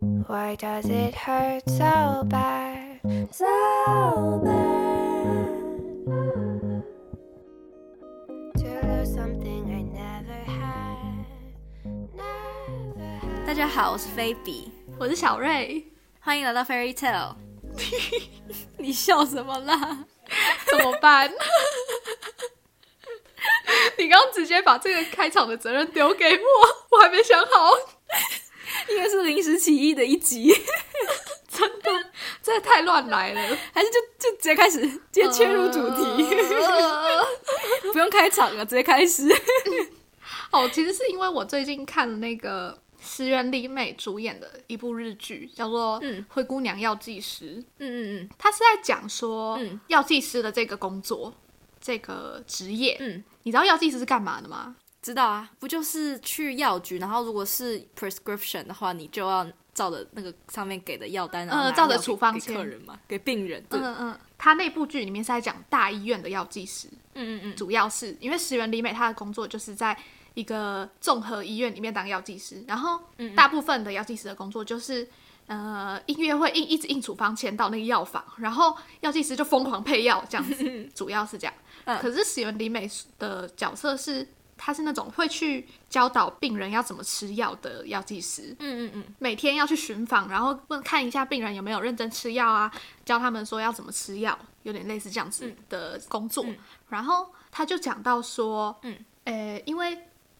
Why does it hurt so bad? So bad. To lose something I never had. Never had. 大家好，我是菲比，我是小瑞，欢迎来到 Fairy Tale。你笑什么啦？怎么办？你刚刚直接把这个开场的责任丢给我，我还没想好，因为是临时起意的一集，真的，这也太乱来了。还是就就直接开始，直接切入主题，呃 不用开场了，直接开始。哦，其实是因为我最近看了那个石原里美主演的一部日剧，叫做嗯《灰姑娘药剂师》。嗯嗯嗯他是在讲说嗯药剂师的这个工作，这个职业。嗯，你知道药剂师是干嘛的吗？知道啊，不就是去药局，然后如果是 prescription 的话，你就要照着那个上面给的药单，然后拿呃照着处方签客人嘛，给病人。对，嗯嗯，他那部剧里面是在讲大医院的药剂师，嗯嗯嗯，主要是因为石原里美她的工作就是在一个综合医院里面当药剂师，然后嗯大部分的药剂师的工作就是。呃，音乐会印一直印处方签到那个药房，然后药剂师就疯狂配药，这样子，主要是这样。嗯可是石原里美的角色是，她是那种会去教导病人要怎么吃药的药剂师，嗯嗯嗯，每天要去巡访，然后问看一下病人有没有认真吃药啊，教他们说要怎么吃药，有点类似这样子的工作。嗯然后他就讲到说，嗯，呃，因为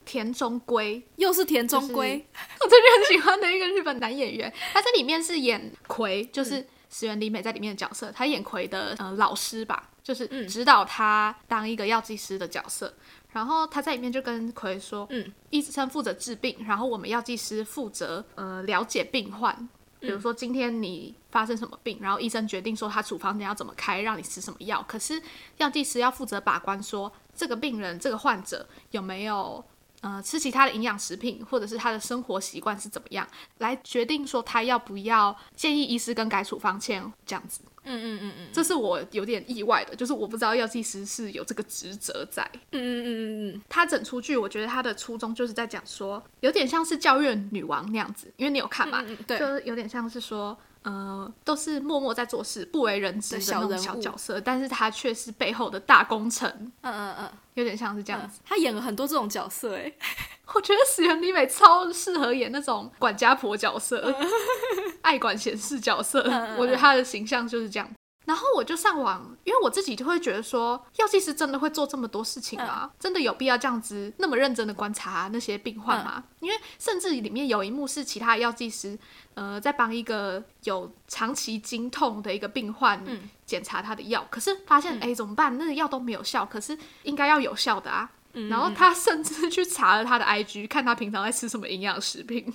田中圭，又是田中圭。我最近很喜欢的一个日本男演员，他在里面是演葵，就是石原里美在里面的角色，他演葵的呃老师吧，就是嗯指导他当一个药剂师的角色。然后他在里面就跟葵说，嗯，医生负责治病，然后我们药剂师负责呃了解病患。比如说今天你发生什么病，然后医生决定说他处方间要怎么开，让你吃什么药。可是药剂师要负责把关说这个病人这个患者有没有呃吃其他的营养食品，或者是他的生活习惯是怎么样，来决定说他要不要建议医师更改处方签这样子。嗯嗯嗯嗯这是我有点意外的，就是我不知道药剂师是有这个职责在。嗯嗯嗯嗯嗯他整出剧，我觉得他的初衷就是在讲说，有点像是教育女王那样子，因为你有看嘛，嗯嗯对就是有点像是说，呃，都是默默在做事、不为人知的那种小人物。小角色，但是他却是背后的大功臣，嗯嗯嗯。有点像是这样嗯子。，他演了很多这种角色，哎，我觉得石原里美超适合演那种管家婆角色，爱管闲事角色，我觉得她的形象就是这样。然后我就上网，因为我自己就会觉得说，药剂师真的会做这么多事情吗？真的有必要这样子那么认真的观察那些病患吗？因为甚至里面有一幕是其他的药剂师，呃，在帮一个有长期经痛的一个病患嗯检查他的药，可是发现哎、怎么办？那个药都没有效，可是应该要有效的啊。嗯然后他甚至去查了他的 IG，看他平常在吃什么营养食品。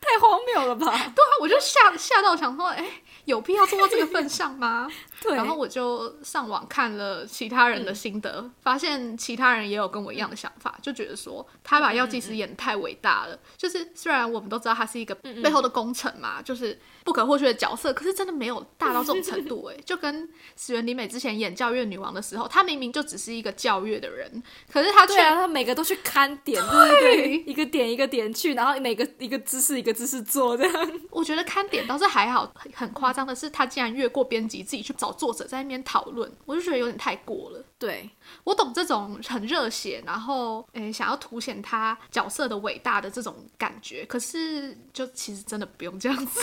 太荒谬了吧？对啊，我就吓吓到想说，哎、有必要做到这个份上吗？对，然后我就上网看了其他人的心得，发现其他人也有跟我一样的想法，就觉得说他把药剂师演得太伟大了。就是虽然我们都知道他是一个背后的功臣嘛，就是不可或缺的角色，可是真的没有大到这种程度哎、就跟石原里美之前演教育女王的时候，她明明就只是一个教育的人，可是她却对啊，他每个都去看点，对对对，一个点一个点去，然后每个一个姿势一个姿势做这样。我觉得看点倒是还好，很很夸张的是，她竟然越过编辑，自己去找作者在那边讨论，我就觉得有点太过了。对，我懂这种很热血，然后诶想要凸显他角色的伟大的这种感觉，可是就其实真的不用这样子。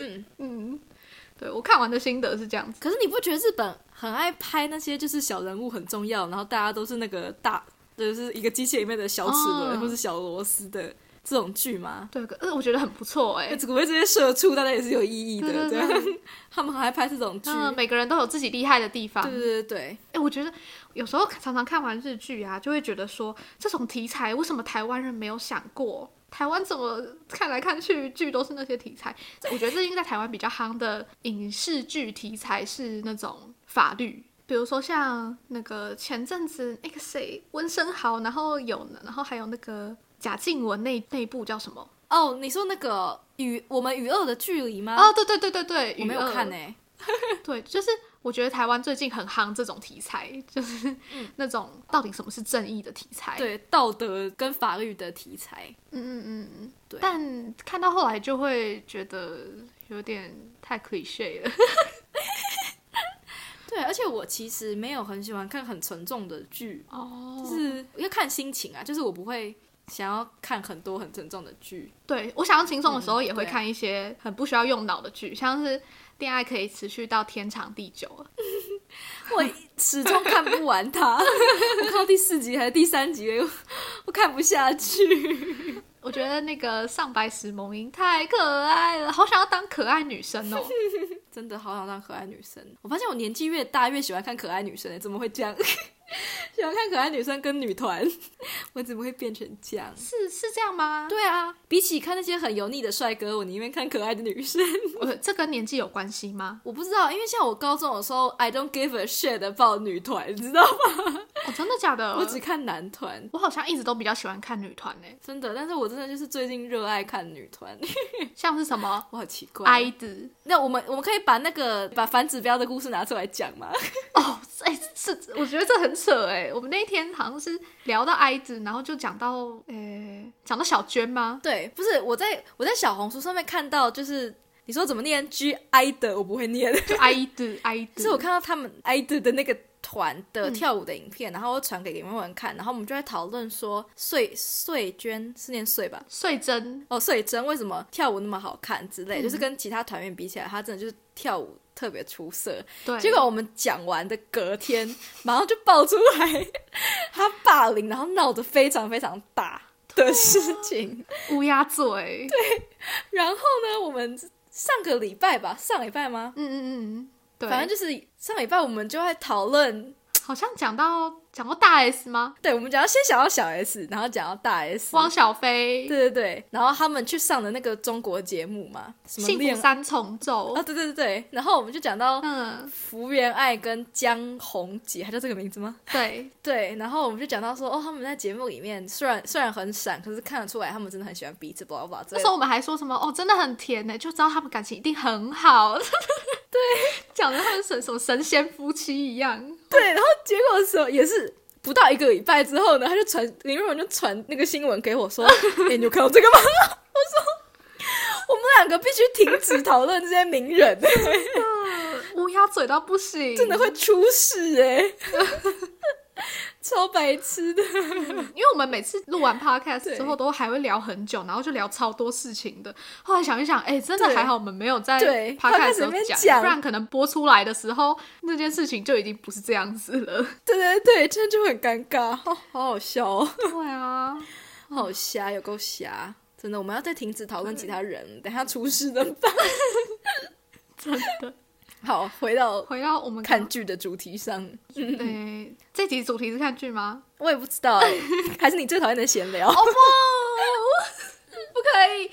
嗯嗯，对我看完的心得是这样子。可是你不觉得日本很爱拍那些就是小人物很重要，然后大家都是那个大，就是一个机器里面的小齿轮、哦或是小螺丝的这种剧吗？对，可呃，我觉得很不错哎、只不过这些社畜大家也是有意义的，对他们很爱拍这种剧。嗯，每个人都有自己厉害的地方。对对对对，哎、我觉得有时候常常看完日剧啊，就会觉得说，这种题材为什么台湾人没有想过？台湾怎么看来看去剧都是那些题材？我觉得这因为在台湾比较夯的影视剧题材是那种法律，比如说像那个前阵子那个谁温升豪，然后有然后还有那个贾静雯那那部叫什么？哦，你说那个与我们与恶的距离吗？哦，对对对对对，我没有看呢、欸 对，就是我觉得台湾最近很夯这种题材，就是那种到底什么是正义的题材。，对道德跟法律的题材，嗯嗯嗯嗯，对但看到后来就会觉得有点太 cliche 了。对，而且我其实没有很喜欢看很沉重的剧，哦就是要看心情啊，就是我不会想要看很多很沉重的剧。对我想要轻松的时候，也会看一些很不需要用脑的剧，像是恋爱可以持续到天长地久了。我始终看不完它，我看到第四集还是第三集，我我看不下去。我觉得那个上白石萌音太可爱了，好想要当可爱女生哦。真的好想当可爱女生。我发现我年纪越大越喜欢看可爱女生，欸怎么会这样？喜欢看可爱女生跟女团，我怎么会变成这样？是是这样吗？对啊，比起看那些很油腻的帅哥，我宁愿看可爱的女生。我，这跟年纪有关系吗？我不知道，因为像我高中的时候，I don't give a shit about 女团，你知道吗？哦，真的假的？我只看男团，我好像一直都比较喜欢看女团诶，真的。但是我真的就是最近热爱看女团，像是什么我好奇怪。哀子那我们我们可以把那个把反指标的故事拿出来讲吗？哦，哎、是，我觉得这很扯哎。我们那一天好像是聊到哀子，然后就讲到，呃，讲到小娟吗？对，不是我在我在小红书上面看到，就是你说怎么念 G I 的，我不会念。就哀子，哀子。是我看到他们 I 的的那个团的跳舞的影片，然后我传给李文文看，然后我们就在讨论说，穗穗娟是念穗吧？穗珍，哦，穗珍为什么跳舞那么好看之类，就是跟其他团员比起来，她真的就是跳舞特别出色。对，结果我们讲完的隔天，马上就爆出来她霸凌，然后闹得非常非常大的事情。乌鸦嘴，对，然后呢，我们上个礼拜吧，上礼拜吗？嗯嗯嗯，反正就是上礼拜我们就在讨论，好像讲到讲到大 S 吗？对，我们讲到先想到小 S，然后讲到大 S，汪小菲，对对对，然后他们去上的那个中国节目嘛，什么恋幸福三重奏啊，，对对对对，然后我们就讲到嗯，福原爱跟江宏杰，还叫这个名字吗？对，对，然后我们就讲到说，哦，他们在节目里面虽然虽然很闪，可是看得出来他们真的很喜欢彼此 blah 之类的。那时候我们还说什么哦，真的很甜呢，就知道他们感情一定很好。对，讲的他们神什么神仙夫妻一样。对，然后结果的时候也是不到一个礼拜之后呢，他就传林瑞文就传那个新闻给我说，哎、你有看到这个吗？我说我们两个必须停止讨论这些名人，乌鸦嘴到不行，真的会出事哎、超白痴的。因为我们每次录完 podcast 之后，都还会聊很久，然后就聊超多事情的。后来想一想，哎、真的对还好我们没有在对 podcast 里面里讲，不然可能播出来的时候，那件事情就已经不是这样子了。对对对，真的就很尴尬，好好好笑哦，对啊，好瞎，有够瞎。真的，我们要再停止讨论其他人，等一下出事怎么办？真的。好，回到回到我们看剧的主题上，对，这集主题是看剧吗？我也不知道哎、还是你最讨厌的闲聊？哦不，不可以。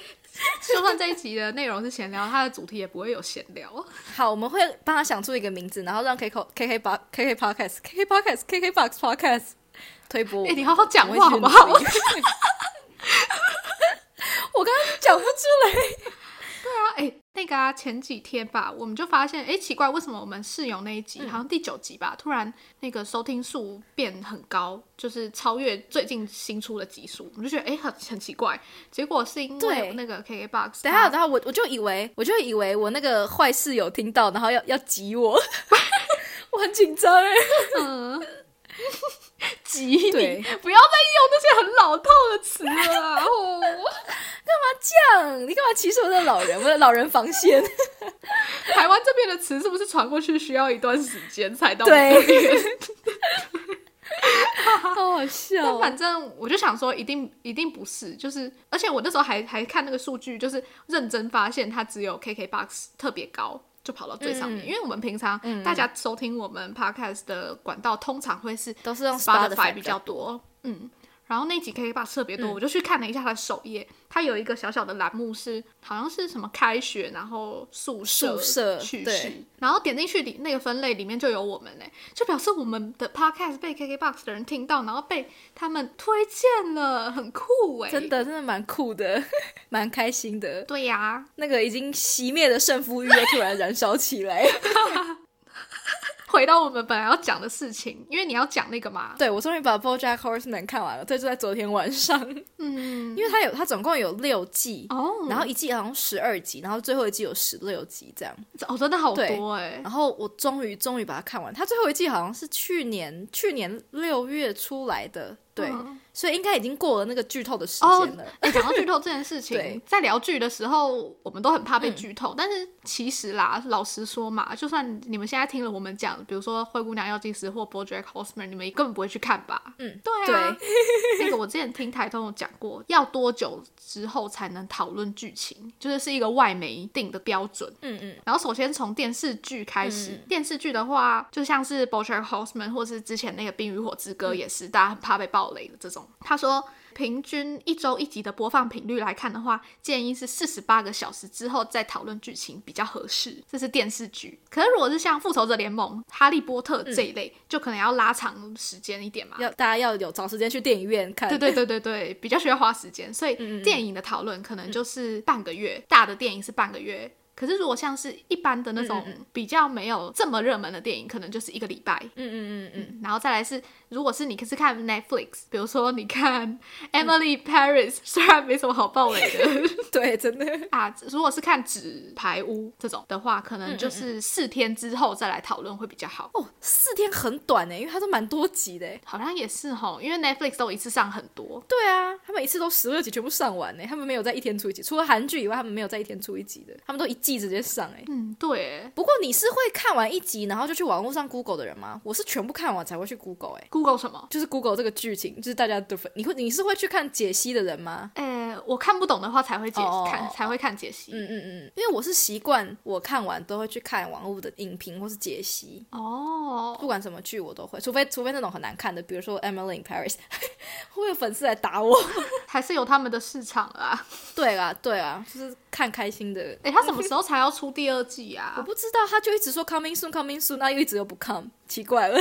就算这一集的内容是闲聊，它的主题也不会有闲聊。好，我们会帮他想出一个名字，然后让 K K K K 八 K K Podcast K K Podcast K K Box Podcast 推播。你好好讲话好不好？我刚刚讲不出来。对啊，哎、那个啊，前几天吧，我们就发现，哎、奇怪，为什么我们室友那一集，好像第九集吧，突然那个收听数变很高，就是超越最近新出的集数，我们就觉得，哎、很很奇怪。结果是因为对那个 KKBOX，等一下，等下，我我就以为，我就以为我那个坏室友听到，然后要要挤我，我很紧张哎。嗯，挤你，对不要再用那些很老套的词了啊！哦，这样，你干嘛歧视我的老人？我的老人防线。台湾这边的词是不是传过去需要一段时间才到？对，好好笑。反正我就想说，一定一定不是，就是，而且我那时候还还看那个数据，就是认真发现它只有 KKBOX 特别高，就跑到最上面。嗯因为我们平常、大家收听我们 Podcast 的管道，通常会是都是用 Spotify 比较。多，嗯。然后那集 KKBOX 特别多，我就去看了一下它的首页，它有一个小小的栏目是好像是什么开学，然后宿舍宿舍趣对事，然后点进去里那个分类里面就有我们嘞，就表示我们的 Podcast 被 KKBOX 的人听到，然后被他们推荐了，很酷哎，真的真的蛮酷的，蛮开心的。对呀、那个已经熄灭的胜负欲又突然燃烧起来。回到我们本来要讲的事情，因为你要讲那个嘛，对我终于把《BoJack Horseman》看完了，对就在昨天晚上。嗯，因为它有它总共有六季，哦，然后一季好像十二集，然后最后一季有十六集这样。哦，真的好多哎，然后我终于终于把它看完。它最后一季好像是去年去年六月出来的，对，嗯所以应该已经过了那个剧透的时哦间了。哎，讲到剧透这件事情，在聊剧的时候，我们都很怕被剧透。但是其实啦，老实说嘛，就算你们现在听了我们讲，比如说《灰姑娘药剂师》或《BoJack Horseman》，你们也根本不会去看吧？嗯，对啊。那个我之前听台通有讲过，要多久之后才能讨论剧情，就是是一个外媒定的标准。嗯嗯，然后首先从电视剧开始，嗯电视剧的话，就像是《BoJack Horseman》或是之前那个《冰与火之歌》，也是、大家很怕被暴雷的这种。他说。平均一周一集的播放频率来看的话，建议是四十八个小时之后再讨论剧情比较合适。这是电视剧，可是如果是像《复仇者联盟》《哈利波特》这一类，就可能要拉长时间一点嘛。要大家要有找时间去电影院看。对对对对对，比较需要花时间，所以电影的讨论可能就是半个月，大的电影是半个月。可是如果像是一般的那种比较没有这么热门的电影，可能就是一个礼拜。嗯嗯嗯嗯，嗯，然后再来是，如果是你是看 Netflix，比如说你看 Emily Paris，虽然没什么好爆雷的 对，真的。啊，如果是看纸牌屋这种的话，可能就是四天之后再来讨论会比较好。哦，四天很短呢，因为它都蛮多集的。好像也是哈，因为 Netflix 都一次上很多。对啊，他们一次都十二集全部上完呢，他们没有在一天出一集，除了韩剧以外，他们没有在一天出一集的，他们都一季直接上哎。嗯，对不过你是会看完一集，然后就去网络上 Google 的人吗？我是全部看完才会去 Google 哎，，Google 什么？就是 Google 这个剧情，就是大家的分，你会你是会去看解析的人吗？呃，我看不懂的话才会解哦看，才会看解析。嗯嗯嗯，因为我是习惯我看完都会去看网络的影评或是解析，哦，不管什么剧我都会，除非除非那种很难看的，比如说 Emily in Paris，会有粉丝来打我？还是有他们的市场啊。对啊对啊，就是看开心的。哎、他什么时候才要出第二季啊我啊？不知道，他就一直说 coming soon coming soon，那又一直又不 come，奇怪了。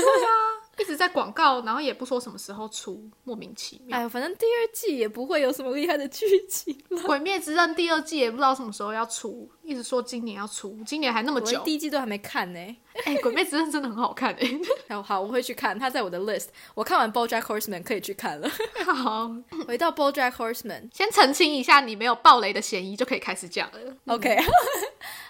一直在广告，然后也不说什么时候出，莫名其妙。哎呦，反正第二季也不会有什么厉害的剧情了。鬼灭之刃》第二季也不知道什么时候要出，一直说今年要出，今年还那么久连。第一季都还没看呢。哎、鬼灭之刃》真的很好看哎、好好，我会去看，它在我的 list。我看完 BoJack Horseman 可以去看了。好，回到 BoJack Horseman，OK，、先澄清一下，你没有暴雷的嫌疑，就可以开始讲了。OK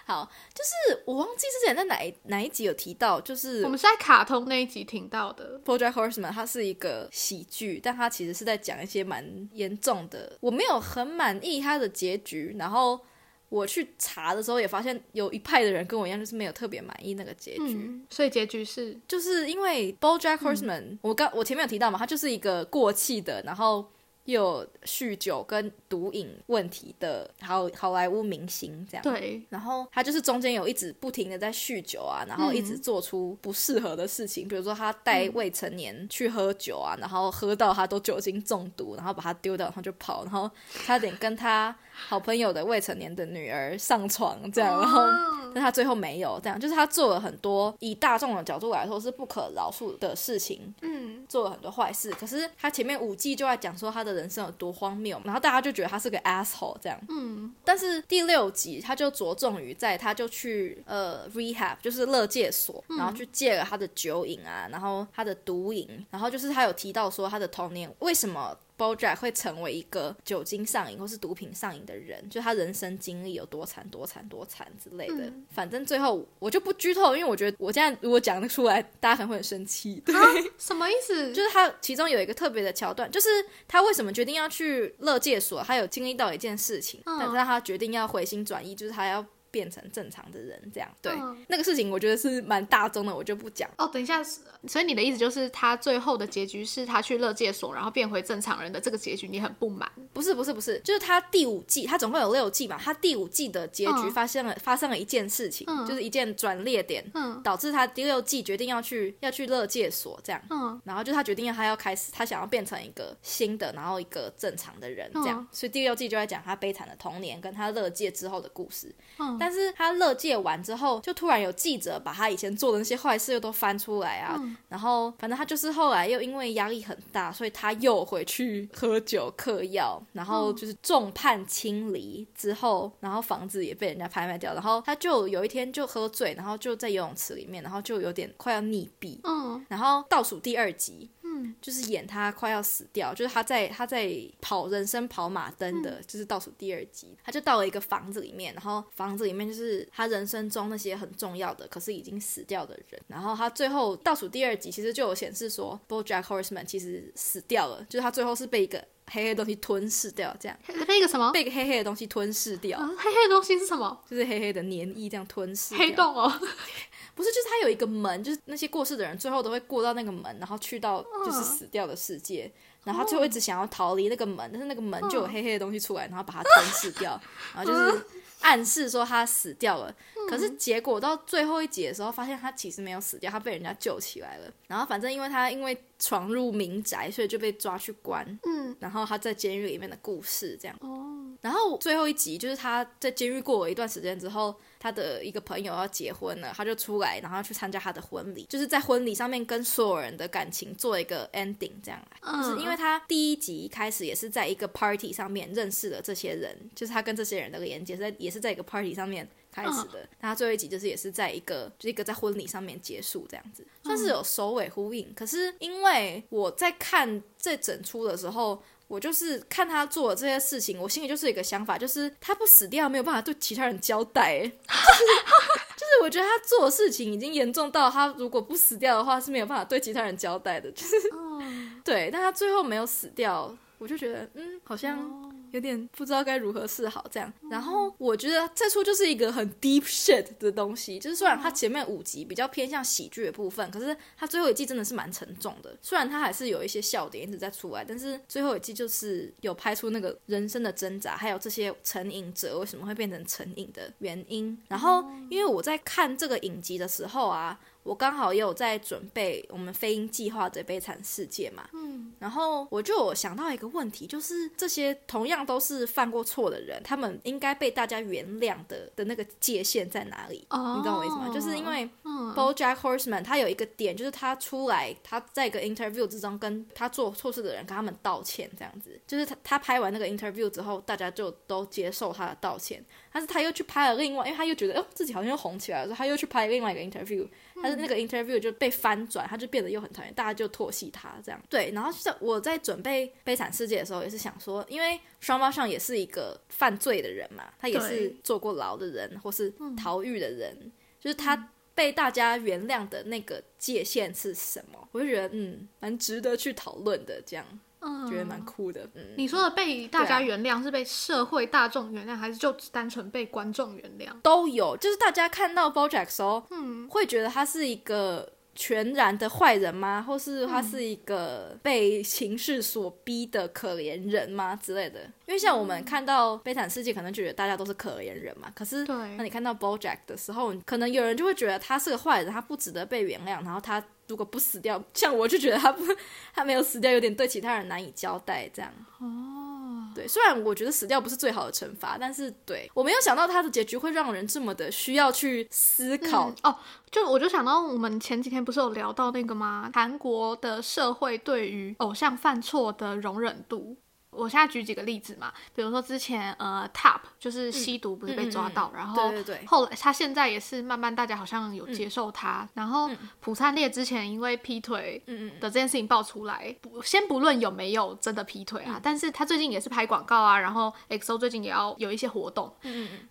好，就是我忘记之前在哪一哪一集有提到，就是我们是在卡通那一集听到的。BoJack Horseman 它是一个喜剧，但它其实是在讲一些蛮严重的。我没有很满意它的结局，然后我去查的时候也发现有一派的人跟我一样，就是没有特别满意那个结局。嗯，所以结局是就是因为 BoJack Horseman，、我刚我前面有提到嘛，他就是一个过气的，然后又有酗酒跟毒瘾问题的好好莱坞明星这样。。对，然后他就是中间有一直不停的在酗酒啊，然后一直做出不适合的事情，比如说他带未成年去喝酒啊，然后喝到他都酒精中毒，然后把他丢掉，然后就跑，然后差点跟他好朋友的未成年的女儿上床这样，然后哦但他最后没有，这样就是他做了很多以大众的角度来说是不可饶恕的事情，嗯，做了很多坏事。可是他前面五季就在讲说他的人生有多荒谬，然后大家就觉得他是个 asshole 这样。嗯，但是第六集他就着重于在他就去呃 rehab，就是乐戒所，然后去戒了他的酒瘾啊，然后他的毒瘾，然后就是他有提到说他的童年为什么。BoJack 会成为一个酒精上瘾或是毒品上瘾的人，就他人生经历有多惨、多惨、多惨之类的。嗯反正最后我就不剧透，因为我觉得我现在如果讲得出来，大家可能会很生气。对，什么意思？就是他其中有一个特别的桥段，就是他为什么决定要去乐界所，他有经历到一件事情，嗯但是他决定要回心转意，就是他要变成正常的人，这样对、嗯那个事情，我觉得是蛮大众的，我就不讲。哦，等一下，所以你的意思就是他最后的结局是他去乐界所，然后变回正常人的这个结局，你很不满？不是不是不是，就是他第五季，他总共有六季嘛，他第五季的结局嗯发生了、发生了一件事情，嗯就是一件转捩点，嗯导致他第六季决定要去要去乐界所这样。嗯然后就他决定要他要开始，他想要变成一个新的，然后一个正常的人这样。嗯所以第六季就在讲他悲惨的童年跟他乐界之后的故事。嗯但是他乐界完之后，就突然有记者把他以前做的那些坏事又都翻出来啊，然后反正他就是后来又因为压力很大，所以他又回去喝酒嗑药，然后就是众叛亲离之后，然后房子也被人家拍卖掉，然后他就有一天就喝醉，然后就在游泳池里面，然后就有点快要溺毙，嗯然后倒数第二集，嗯，就是演他快要死掉，就是他在他在跑人生跑马灯的，就是倒数第二集，他就到了一个房子里面，然后房子里面就是他人生中那些很重要的，可是已经死掉的人，然后他最后倒数第二集其实就有显示说，BoJack Horseman 其实死掉了，就是他最后是被一个黑黑的东西吞噬掉，这样那个什么？被一个黑黑的东西吞噬掉，啊黑黑的东西是什么？就是黑黑的黏液这样吞噬黑洞哦。不是，就是他有一个门，就是那些过世的人最后都会过到那个门，然后去到就是嗯死掉的世界。然后他最后一直想要逃离那个门，但是那个门就嗯有黑黑的东西出来，然后把它吞噬掉，然后就是暗示说他死掉了。嗯可是结果到最后一集的时候，发现他其实没有死掉，他被人家救起来了。然后反正因为他因为闯入民宅，所以就被抓去关。嗯，然后他在监狱里面的故事这样。哦，然后最后一集就是他在监狱过了一段时间之后，他的一个朋友要结婚了，他就出来，然后去参加他的婚礼，就是在婚礼上面跟所有人的感情做一个 ending，这样。嗯就是因为他第一集开始也是在一个 party 上面认识了这些人，就是他跟这些人的连接，在也是在一个 party 上面开始的。那他最后一集就是也是在一个就是一个在婚礼上面结束这样子，算是有首尾呼应。可是因为我在看这整出的时候。我就是看他做的这些事情，我心里就是一个想法，就是他不死掉，没有办法对其他人交代，就是就是我觉得他做的事情已经严重到他如果不死掉的话是没有办法对其他人交代的，就是 对，但他最后没有死掉，我就觉得嗯，好像有点不知道该如何是好这样。然后我觉得这出就是一个很 deep shit 的东西，就是虽然它前面五集比较偏向喜剧的部分，可是它最后一季真的是蛮沉重的。虽然它还是有一些笑点一直在出来，但是最后一季就是有拍出那个人生的挣扎，还有这些成瘾者为什么会变成成瘾的原因。然后因为我在看这个影集的时候啊。我刚好也有在准备我们飞鹰计划的悲惨世界嘛，嗯，然后我就有想到一个问题，就是这些同样都是犯过错的人，他们应该被大家原谅的的那个界限在哪里？哦。你懂我意思吗？就是因为嗯。BoJack Horseman 他有一个点，就是他出来，他在一个 interview 之中跟他做错事的人跟他们道歉，这样子，就是他他拍完那个 interview 之后，大家就都接受他的道歉，但是他又去拍了另外，因为他又觉得哦自己好像又红起来了，所以他又去拍另外一个 interview，但是那个 interview 就被翻转，他就变得又很讨厌，大家就唾弃他这样。对，然后在我在准备《悲惨世界》的时候，也是想说，因为双胞上也是一个犯罪的人嘛，他也是坐过牢的人，或是逃狱的人，就是他被大家原谅的那个界限是什么？我就觉得嗯，蛮值得去讨论的，这样嗯，觉得蛮酷的。嗯，你说的被大家原谅是被社会大众原谅，还是就单纯被观众原谅？都有，就是大家看到 BoJack 的时候，嗯，会觉得他是一个全然的坏人吗？或是他是一个被情势所逼的可怜人吗之类的？因为像我们看到《悲惨世界》，可能觉得大家都是可怜人嘛。可是，对那你看到 BoJack 的时候，可能有人就会觉得他是个坏人，他不值得被原谅，然后他。如果不死掉，像我就觉得他不，他没有死掉，有点对其他人难以交代，这样。哦，对，虽然我觉得死掉不是最好的惩罚，但是对我没有想到他的结局会让人这么的需要去思考。嗯哦，就我就想到我们前几天不是有聊到那个吗？韩国的社会对于偶像犯错的容忍度。我现在举几个例子嘛，比如说之前呃，Top 就是吸毒不是被抓到，然后后来他现在也是慢慢大家好像有接受他，然后朴灿烈之前因为劈腿的这件事情爆出来，不先不论有没有真的劈腿啊，但是他最近也是拍广告啊，然后 XO 最近也要有一些活动，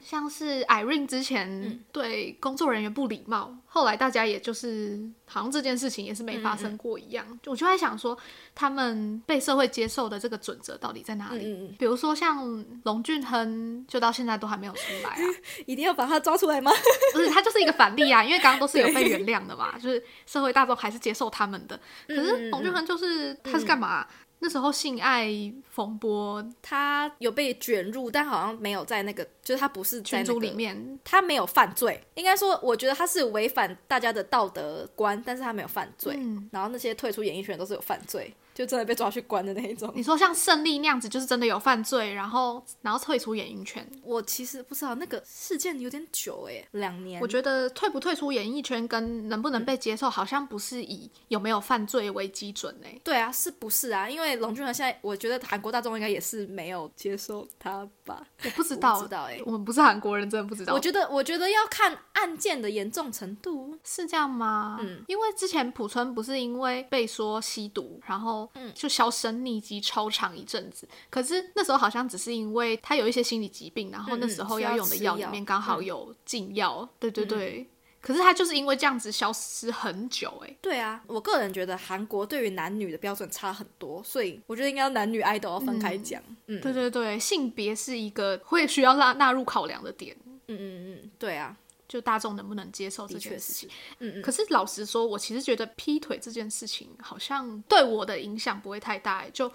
像是 Irene 之前对工作人员不礼貌，后来大家也就是好像这件事情也是没发生过一样。我就在想说，他们被社会接受的这个准则到底在哪里？比如说像龙俊亨，就到现在都还没有出来啊，嗯，一定要把他抓出来吗？不是他就是一个反例啊，因为刚刚都是有被原谅的嘛，就是社会大众还是接受他们的。可嗯是龙俊亨就是他是干嘛？那时候性爱风波他有被卷入，但好像没有在那个，就是他不是在那个群组里，面，他没有犯罪。应该说，我觉得他是违反大家的道德观，但是他没有犯罪。嗯然后那些退出演艺圈都是有犯罪，就真的被抓去关的那一种。你说像胜利那样子，就是真的有犯罪，然后然后退出演艺圈。我其实不知道那个事件有点久哎，两年。我觉得退不退出演艺圈跟能不能被接受，好像不是以有没有犯罪为基准哎。对啊，是不是啊？因为龙俊和现在，我觉得韩国大众应该也是没有接受他吧？我不知道，知道哎，我们不是韩国人，真的不知道。我觉得，我觉得要看案件的严重程度，是这样吗？嗯，因为之前朴春不是因为被说吸毒，然后就销声匿迹超长一阵子。可是那时候好像只是因为他有一些心理疾病，然后那时候要用的药里面刚好有禁药。对对对。可是他就是因为这样子消失很久，哎。对啊，我个人觉得韩国对于男女的标准差很多，所以我觉得应该男女爱豆要分开讲。嗯，对对对，性别是一个会需要纳纳入考量的点。嗯嗯嗯，对啊。就大众能不能接受这件事情？嗯嗯。可是老实说，我其实觉得劈腿这件事情好像对我的影响不会太大。就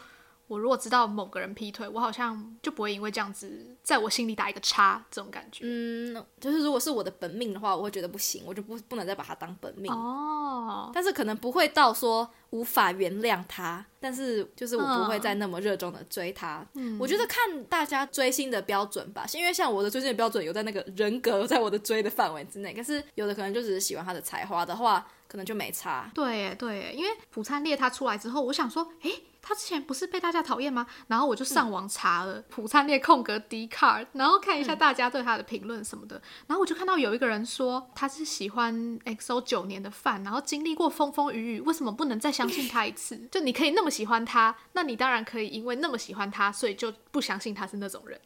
我如果知道某个人劈腿，我好像就不会因为这样子在我心里打一个叉，这种感觉。嗯，就是如果是我的本命的话，我会觉得不行，我就不不能再把他当本命。哦。但是可能不会到说。无法原谅他，但是就是我不会再那么热衷的追他。嗯，我觉得看大家追星的标准吧，因为像我的追星的标准有在那个人格在我的追的范围之内，可是有的可能就只是喜欢他的才华的话，可能就没差。对对，因为朴灿烈他出来之后，我想说，诶。他之前不是被大家讨厌吗？然后我就上网查了朴灿烈空格 D card，然后看一下大家对他的评论什么的。然后我就看到有一个人说他是喜欢 XO 九年的饭，然后经历过风风雨雨，为什么不能再相信他一次？就你可以那么喜欢他，那你当然可以因为那么喜欢他，所以就不相信他是那种人。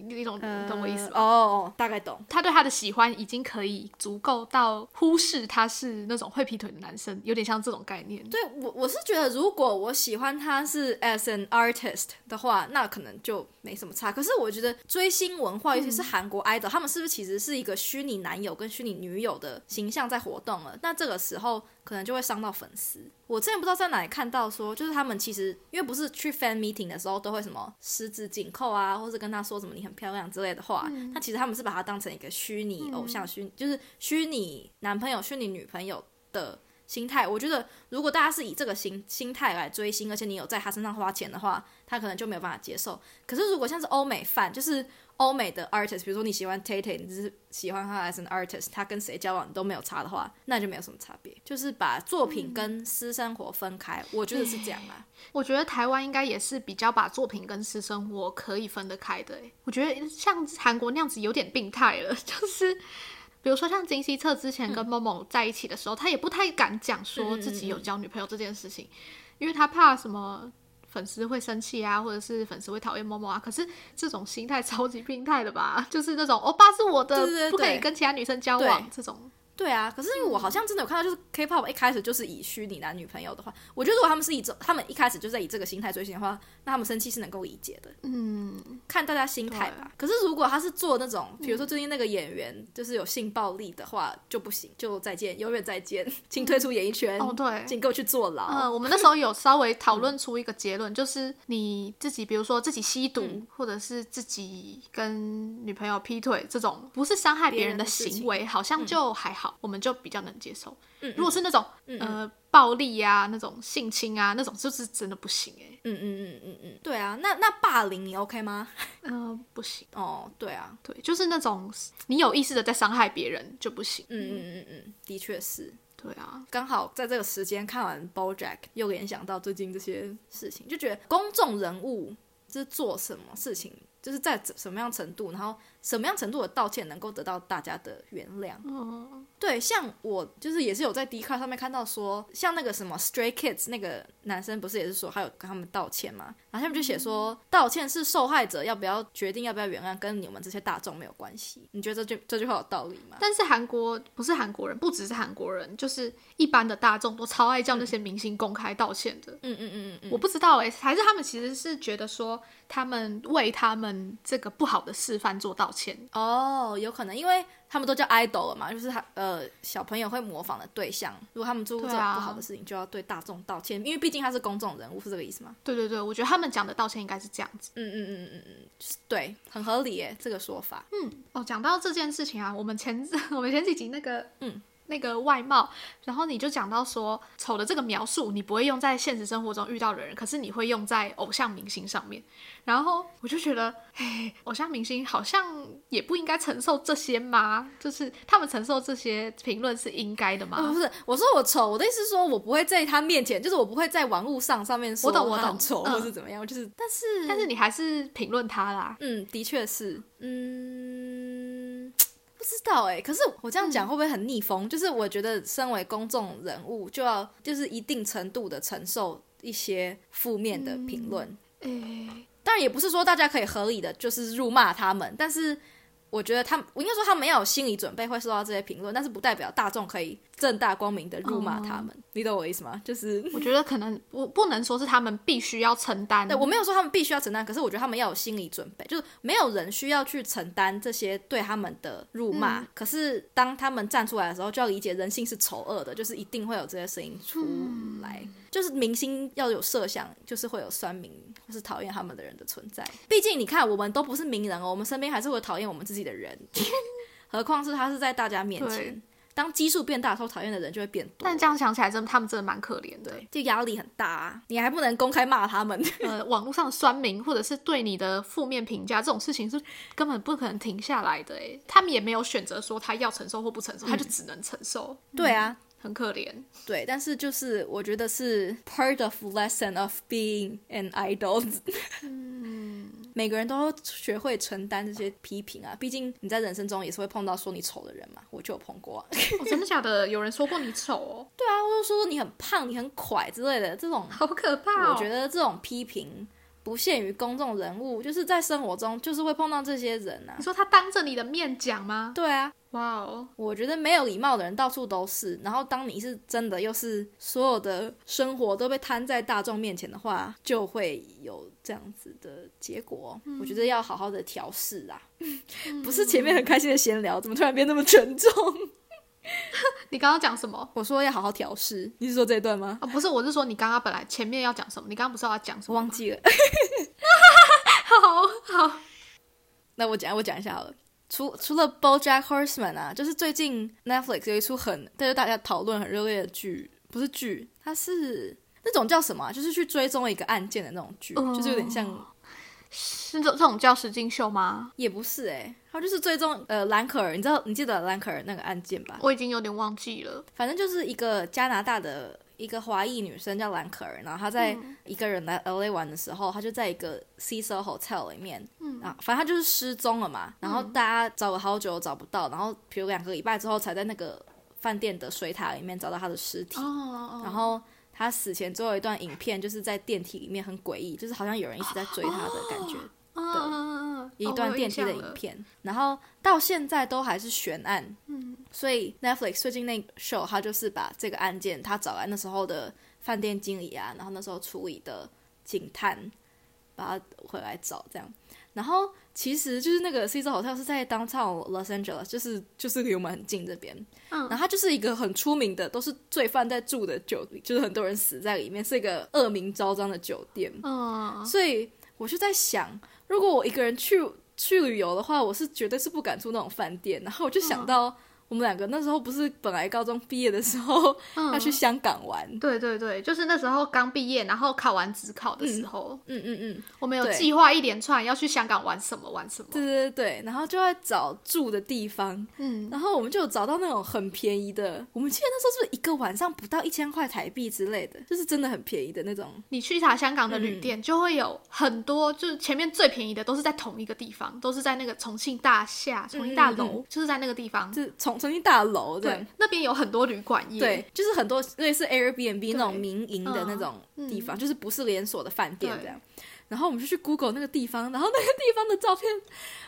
你你懂你懂我意思吗？哦，大概懂。他对他的喜欢已经可以足够到忽视他是那种会劈腿的男生，有点像这种概念。对我我是觉得，如果我喜欢他是 as an artist 的话，那可能就没什么差。可是我觉得追星文化，尤其是韩国 idol，他们是不是其实是一个虚拟男友跟虚拟女友的形象在活动了？那这个时候。可能就会伤到粉丝。我之前不知道在哪里看到说，就是他们其实因为不是去 fan meeting 的时候都会什么十指紧扣啊，或者跟他说什么你很漂亮之类的话。那其实他们是把他当成一个虚拟偶像，虚就是虚拟男朋友、虚拟女朋友的心态。我觉得如果大家是以这个心心态来追星，而且你有在他身上花钱的话，他可能就没有办法接受。可是如果像是欧美范，就是。欧美的 artist，比如说你喜欢 Tay Tay，你只是喜欢他 as an artist，他跟谁交往都没有差的话，那就没有什么差别，就是把作品跟私生活分开。我觉得是这样啊。我觉得台湾应该也是比较把作品跟私生活可以分得开的。我觉得像韩国那样子有点病态了，就是比如说像金希澈之前跟某某在一起的时候，他也不太敢讲说自己有交女朋友这件事情，因为他怕什么。粉丝会生气啊，或者是粉丝会讨厌某某啊，可是这种心态 超级病态的吧？就是那种欧巴是我的，不可以跟其他女生交往这种。对啊，可是因为我好像真的有看到，就是 K-pop 一开始就是以虚拟男女朋友的话，我觉得如果他们是以这，他们一开始就在以这个心态追星的话，那他们生气是能够理解的。嗯，看大家心态吧。可是如果他是做那种，比如说最近那个演员就是有性暴力的话，就不行，就再见，永远再见，请退出演艺圈。哦，对，请给我去坐牢。嗯，我们那时候有稍微讨论出一个结论，就是你自己，比如说自己吸毒，或者是自己跟女朋友劈腿这种，不是伤害别人的行为，好像就还好，我们就比较。能接受，如果是那种呃暴力啊、那种性侵啊，那种就是真的不行哎。嗯嗯嗯嗯嗯，对啊，那那霸凌你 OK 吗？嗯，不行。哦，对啊，对，就是那种你有意识的在伤害别人就不行。嗯嗯嗯嗯，的确是。对啊，刚好在这个时间看完 BoJack，又联想到最近这些事情，就觉得公众人物是做什么事情，就是在什么样程度，然后。什么样程度的道歉能够得到大家的原谅？对，像我就是也是有在 d 卡上面看到说，像那个什么 Stray Kids 那个男生不是也是说他有跟他们道歉嘛？然后他们就写说，道歉是受害者要不要决定要不要原谅，跟你们这些大众没有关系。你觉得这句这句话有道理吗？但是韩国不是韩国人，不只是韩国人，就是一般的大众都超爱叫那些明星公开道歉的。嗯嗯嗯嗯，我不知道哎，还是他们其实是觉得说，他们为他们这个不好的示范做道歉哦，有可能，因为他们都叫 idol 了嘛，就是他呃小朋友会模仿的对象。如果他们做这种不好的事情，就要对大众道歉，因为毕竟他是公众人物，是这个意思吗？对对对，我觉得他们讲的道歉应该是这样子。嗯嗯嗯嗯嗯，对，很合理耶，这个说法。嗯，哦，讲到这件事情啊，我们前 我们前几集那个嗯那个外貌，然后你就讲到说丑的这个描述，你不会用在现实生活中遇到的人，可是你会用在偶像明星上面。然后我就觉得，哎，偶像明星好像也不应该承受这些吗？就是他们承受这些评论是应该的吗？不是，我说我丑，我的意思是说我不会在他面前，就是我不会在网络上上面说我懂我懂他很丑嗯或是怎么样，就是但是但是你还是评论他啦。嗯，的确是，嗯，不知道哎、可是我这样讲会不会很逆风？就是我觉得身为公众人物，就要就是一定程度的承受一些负面的评论。哎，当然也不是说大家可以合理的就是辱骂他们，但是我觉得他们，我应该说他们要有心理准备会受到这些评论，但是不代表大众可以正大光明的辱骂他们。你懂我意思吗？就是。我觉得可能不不能说是他们必须要承担。对，我没有说他们必须要承担，可是我觉得他们要有心理准备，就是没有人需要去承担这些对他们的辱骂。可是当他们站出来的时候，就要理解人性是丑恶的，就是一定会有这些声音出来。就是明星要有设想，就是会有酸民或是讨厌他们的人的存在。毕竟你看，我们都不是名人哦，我们身边还是会讨厌我们自己的人，何况是他是在大家面前。当基数变大的时候，讨厌的人就会变多。但这样想起来，真的他们真的蛮可怜的。对，就压力很大啊！你还不能公开骂他们。呃，网络上的酸民或者是对你的负面评价，这种事情是根本不可能停下来的。诶，他们也没有选择说他要承受或不承受，他就只能承受，对啊，很可怜。对，但是就是我觉得是 part of lesson of being an idol。嗯每个人都要学会承担这些批评啊，毕竟你在人生中也是会碰到说你丑的人嘛，我就有碰过、啊。哦、真的假的？有人说过你丑哦，对啊，或者说你很胖、你很垮之类的这种，好可怕、哦！我觉得这种批评不限于公众人物，就是在生活中就是会碰到这些人啊你。说他当着你的面讲吗？对啊，哇哦，我觉得没有礼貌的人到处都是，然后当你是真的又是所有的生活都被摊在大众面前的话，就会有这样子的结果。我觉得要好好的调试啊，不是前面很开心的闲聊，怎么突然变那么沉重？你刚刚讲什么？我说要好好调试，你是说这一段吗？哦，不是，我是说你刚刚本来前面要讲什么？你刚刚不是要讲什么忘记了，好好，那我讲我讲一下好了。除除了 BoJack Horseman 啊，就是最近 Netflix 有一出很，但是大家讨论很热烈的剧，不是剧，它是那种叫什么啊、就是去追踪一个案件的那种剧，哦就是有点像，是这这种叫实境秀吗？也不是哎，他就是最终呃兰可儿，你知道你记得兰可儿那个案件吧？我已经有点忘记了。反正就是一个加拿大的一个华裔女生叫兰可儿，然后她在一个人来 LA 玩的时候，她就在一个 Cecil Hotel 里面，嗯啊，反正她就是失踪了嘛，然后大家找了好久找不到，然后比如两个礼拜之后才在那个饭店的水塔里面找到她的尸体，哦然后。她死前最后一段影片就是在电梯里面很诡异，就是好像有人一直在追他的感觉。嗯，一段电梯的影片，然后到现在都还是悬案。嗯，所以 Netflix 最近那个 show，他就是把这个案件，他找来那时候的饭店经理啊，然后那时候处理的警探，把他回来找这样。然后其实就是那个 Cecil Hotel 是在 downtown Los Angeles，就是就是离我们很近这边。嗯然后它就是一个很出名的，都是罪犯在住的酒，就是很多人死在里面，是一个恶名昭彰的酒店。嗯，所以我就在想，如果我一个人去去旅游的话，我是绝对是不敢住那种饭店。然后我就想到，我们两个那时候不是本来高中毕业的时候、要去香港玩，对对对，就是那时候刚毕业，然后考完职考的时候，嗯嗯嗯，我们有计划一连串要去香港玩什么。玩什么。对对对，然后就在找住的地方，嗯，然后我们就有找到那种很便宜的，我们记得那时候是不是一个晚上不到一千块台币之类的，就是真的很便宜的那种。你去查香港的嗯旅店，就会有很多，就是前面最便宜的都是在同一个地方，都是在那个重庆大厦、重庆大楼，嗯就是在那个地方。就是重重庆大楼对，那边有很多旅馆业。对，就是很多类似 Airbnb 那种民营的那种地方，就是不是连锁的饭店这样。然后我们就去 Google 那个地方，然后那个地方的照片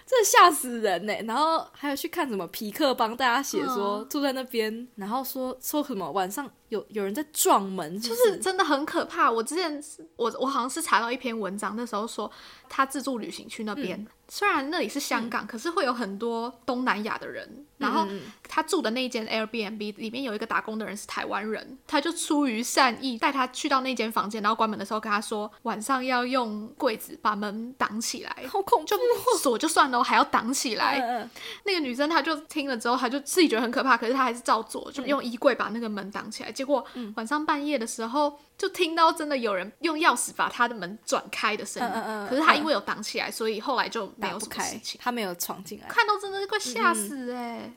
真的吓死人呢。然后还有去看什么皮克帮大家写说、住在那边，然后说说什么晚上有有人在撞门，就就是真的很可怕。我之前我我好像是查到一篇文章，那时候说他自助旅行去那边，嗯虽然那里是香港，可是会有很多东南亚的人。然后嗯他住的那一间 Airbnb 里面有一个打工的人是台湾人，他就出于善意带他去到那间房间，然后关门的时候跟他说晚上要用柜子把门挡起来。好恐怖就锁就算了，还要挡起来。那个女生她就听了之后，她就自己觉得很可怕，可是她还是照做，嗯就用衣柜把那个门挡起来。结果晚上半夜的时候，就听到真的有人用钥匙把他的门转开的声音。嗯嗯嗯可是他因为有挡起来，所以后来就没有事情。他没有闯进来，看到真的是快吓死哎、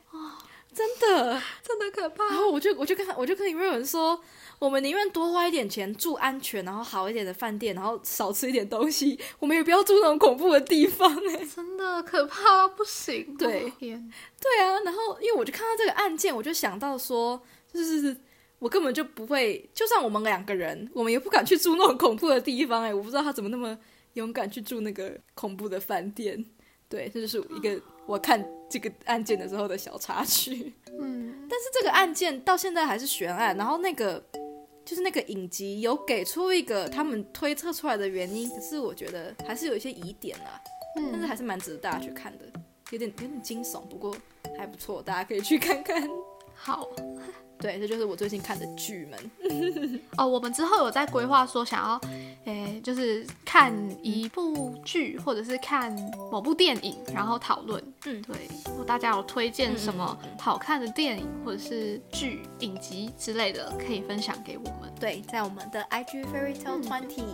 真的。真的可怕。然后我就我就跟他我就跟里面有人说，我们宁愿多花一点钱住安全然后好一点的饭店，然后少吃一点东西，我们也不要住那种恐怖的地方哎、真的可怕到不行。对对啊，然后因为我就看到这个案件，我就想到说，就是我根本就不会，就算我们两个人，我们也不敢去住那种恐怖的地方哎、我不知道他怎么那么勇敢去住那个恐怖的饭店。对，这就是一个我看这个案件的时候的小插曲。嗯，但是这个案件到现在还是悬案，然后那个就是那个影集有给出一个他们推测出来的原因，可是我觉得还是有一些疑点啦，但是嗯，还是蛮值得大家去看的，有点有点惊悚，不过还不错，大家可以去看看。好 对，这就是我最近看的剧们。哦。我们之后有在规划说想要，诶、就是看一部剧或者是看某部电影，然后讨论。嗯对，如果大家有推荐什么好看的电影或者是剧、影集之类的，可以分享给我们。对，在我们的 IG Fairy Tale Twenty、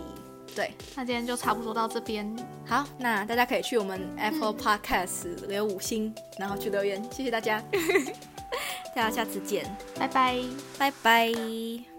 对，那今天就差不多到这边，好，那大家可以去我们 Apple Podcast 留五星，然后去留言，谢谢大家。大家下次见，拜拜。拜拜。